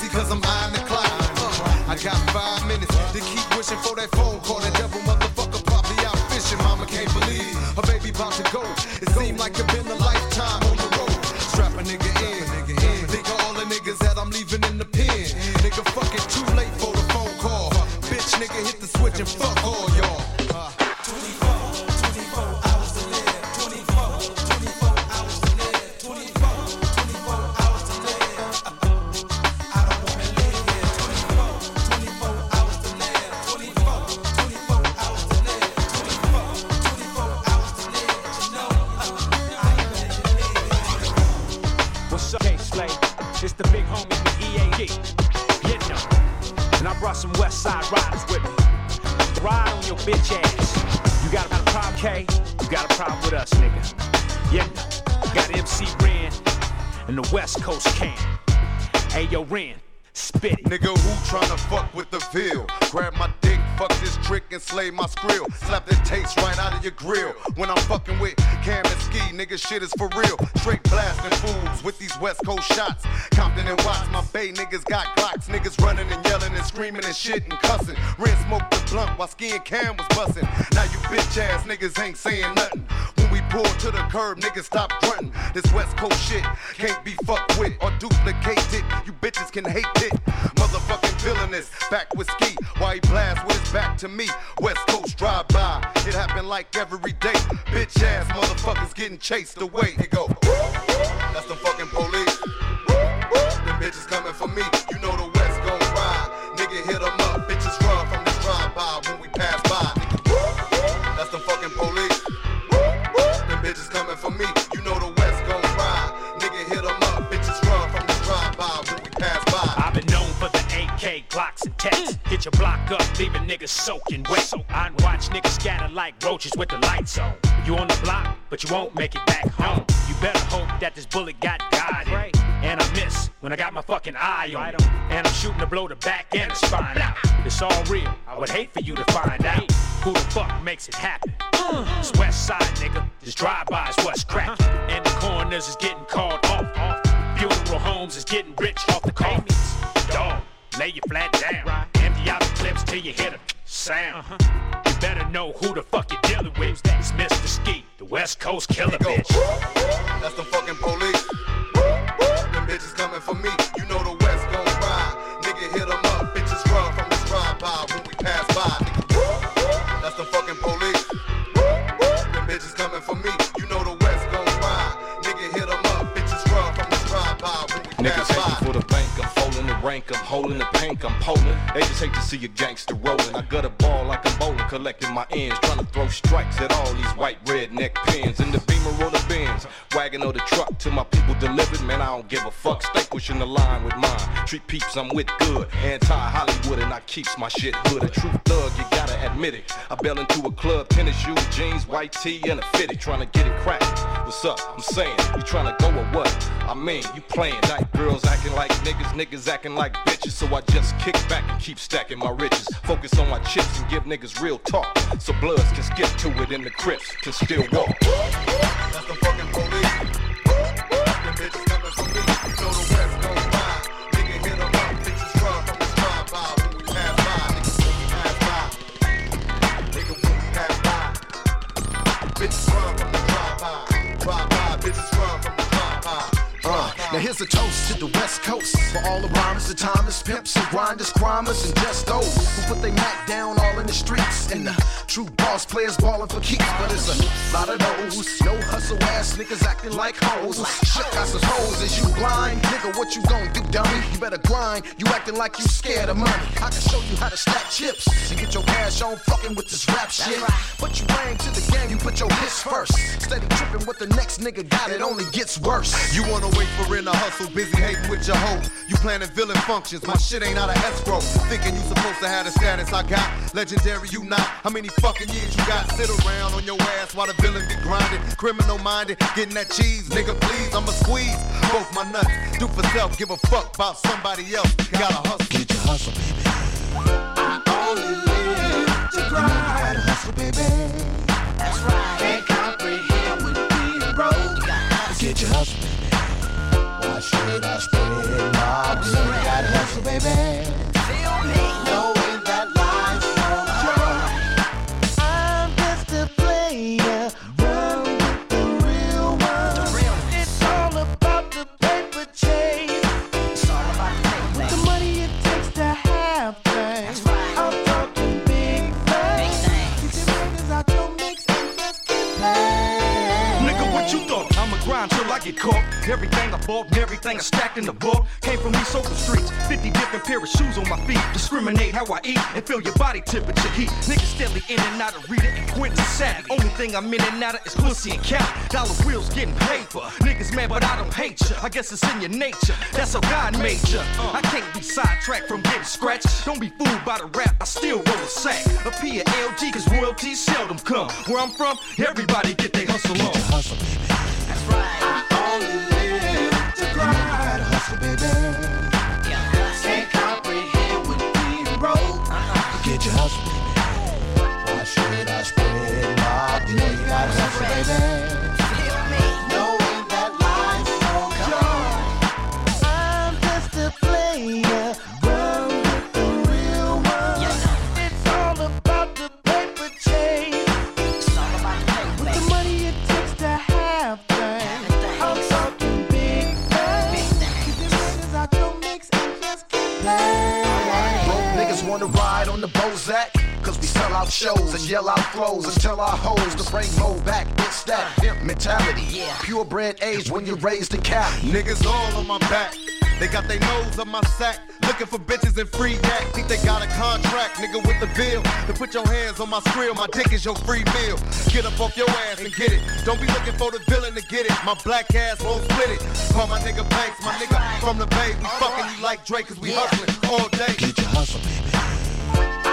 cause I'm nigga, shit is for real. Straight blasting fools with these West Coast shots. Compton and Watts, my Bay niggas got Glocks. Niggas running and yelling and screaming and shit and cussing. Ren smoked the blunt while Ski and Cam was busting. Now you bitch ass niggas ain't saying nothing. When we pull to the curb, niggas stop grunting. This West Coast shit can't be fucked with or duplicated. You bitches can hate it. Motherfucking villainous, back with ski. Why he blast with his back to me? West Coast drive by. It happen like every day. Bitch ass motherfuckers getting chased away. They go. That's the fucking police. Them bitches coming for me. You Hit your block up, leaving niggas soaking wet. So I watch niggas scatter like roaches with the lights on. You on the block, but you won't make it back home. You better hope that this bullet got in. And I miss when I got my fucking eye on. And I'm shooting to blow the back and the spine out. It's all real. I would hate for you to find out who the fuck makes it happen. It's West Side, nigga. This drive-by is what's cracking. And the corners is getting called off. Off. Funeral homes is getting rich off the coffins. Dog, lay you flat down. Right. Empty out the clips till you hit a sound. Uh-huh. You better know who the fuck you're dealing with. It's Mr. Ski, the West Coast killer bitch. That's the fucking police. Them bitches coming for me. You know the West gon' ride. Nigga hit 'em up. Bitches run from this drive by when we pass by. That's the fucking police. Them bitches coming for me. You know the West gon' ride. Nigga hit 'em up. Bitches run from this drive by when we Niggas pass hate by. Rank, I'm holding the pink, I'm polling. They just hate to see a gangster rolling. I got a ball like I'm bowling, collecting my ends, trying to throw strikes at all these white redneck pins. In the beamer or the bins, wagon or the truck to my people delivered. Man, I don't give a fuck. Stay pushing the line with mine. Treat peeps, I'm with good. Anti Hollywood, and I keeps my shit hood. A true thug, you gotta admit it. I bail into a club, tennis shoes, jeans, white tee, and a fitted, trying to get it cracking. What's up? I'm saying, you trying to go or what? I mean, you playing night girls acting like niggas, niggas acting like bitches. So I just kick back and keep stacking my riches. Focus on my chips and give niggas real talk. So bloods can skip to it and the crips can still walk. Now here's a toast to the West Coast for all the rhymers, the timers, pimps, and grinders, crimers, and just those who put their Mac down all in the streets. And the true boss players balling for keeps, but it's a lot of those no hustle ass niggas acting like hoes. Shit, I suppose is you blind, nigga? What you gon' do, dummy? You better grind. You acting like you scared of money. I can show you how to stack chips and get your cash on fucking with this rap shit. But you bang to the game, you put your hits first. Steady tripping what the next nigga got, it only gets worse. You wanna wait for in a hustle, busy hating with your hoe. You planning villain functions, my shit ain't out of escrow. Thinking you supposed to have the status I got. Legendary, you not. How many fucking years you got? Sit around on your ass while the villain be grinding. Criminal minded, getting that cheese. Nigga, please, I'ma squeeze both my nuts. Do for self, give a fuck about somebody else. Gotta hustle. Get your hustle, baby. I only live to grind. hustle, baby. That's right. Can't comprehend with being broke. You gotta Get your hustle, baby. In the book came from these social streets. 50 different pair of shoes on my feet. Discriminate how I eat and feel your body temperature heat. Niggas steadily in and out of Rita and Quentin Savage. Only thing I'm in and out of is pussy and cat. Dollar wheels getting paper. Niggas mad, but I don't hate ya. I guess it's in your nature. That's how God made ya. I can't be sidetracked from getting scratched. Don't be fooled by the rap. I still roll a sack. A P or LG, cause royalties seldom come. Where I'm from, everybody get their hustle on. Hustle, baby. That's right. I baby. Can't comprehend. Get your hustle, baby. Why should I spread my You know you gotta hustle, baby. On the Bozak. Cause we sell out shows and yell out flows and tell our hoes to bring more back. It's that pimp mentality. Purebred age when you're raised in Cali. Niggas all on my back. They got their nose on my sack. Looking for bitches in free yak. Think they got a contract, nigga, with the bill. To put your hands on my skrill. My dick is your free meal. Get up off your ass and get it. Don't be looking for the villain to get it. My black ass won't split it. Call my nigga Banks, my nigga from the Bay. We fucking you like Drake, cause we hustling all day. Get your hustle, baby.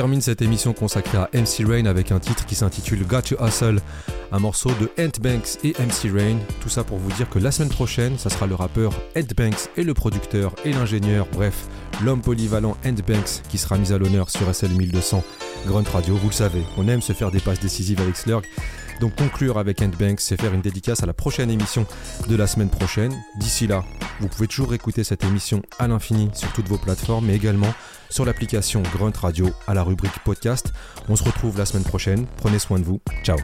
termine cette émission consacrée à MC Rain avec un titre qui s'intitule Got to Hustle, un morceau de Ant Banks et MC Rain. Tout ça pour vous dire que la semaine prochaine, ça sera le rappeur Ant Banks et le producteur et l'ingénieur, bref, l'homme polyvalent Ant Banks qui sera mis à l'honneur sur SL 1200 Grunt Radio. Vous le savez, on aime se faire des passes décisives avec Slurg. Donc conclure avec Ant Banks, c'est faire une dédicace à la prochaine émission de la semaine prochaine. D'ici là, vous pouvez toujours écouter cette émission à l'infini sur toutes vos plateformes, mais également sur l'application Grunt Radio à la rubrique podcast. On se retrouve la semaine prochaine. Prenez soin de vous. Ciao.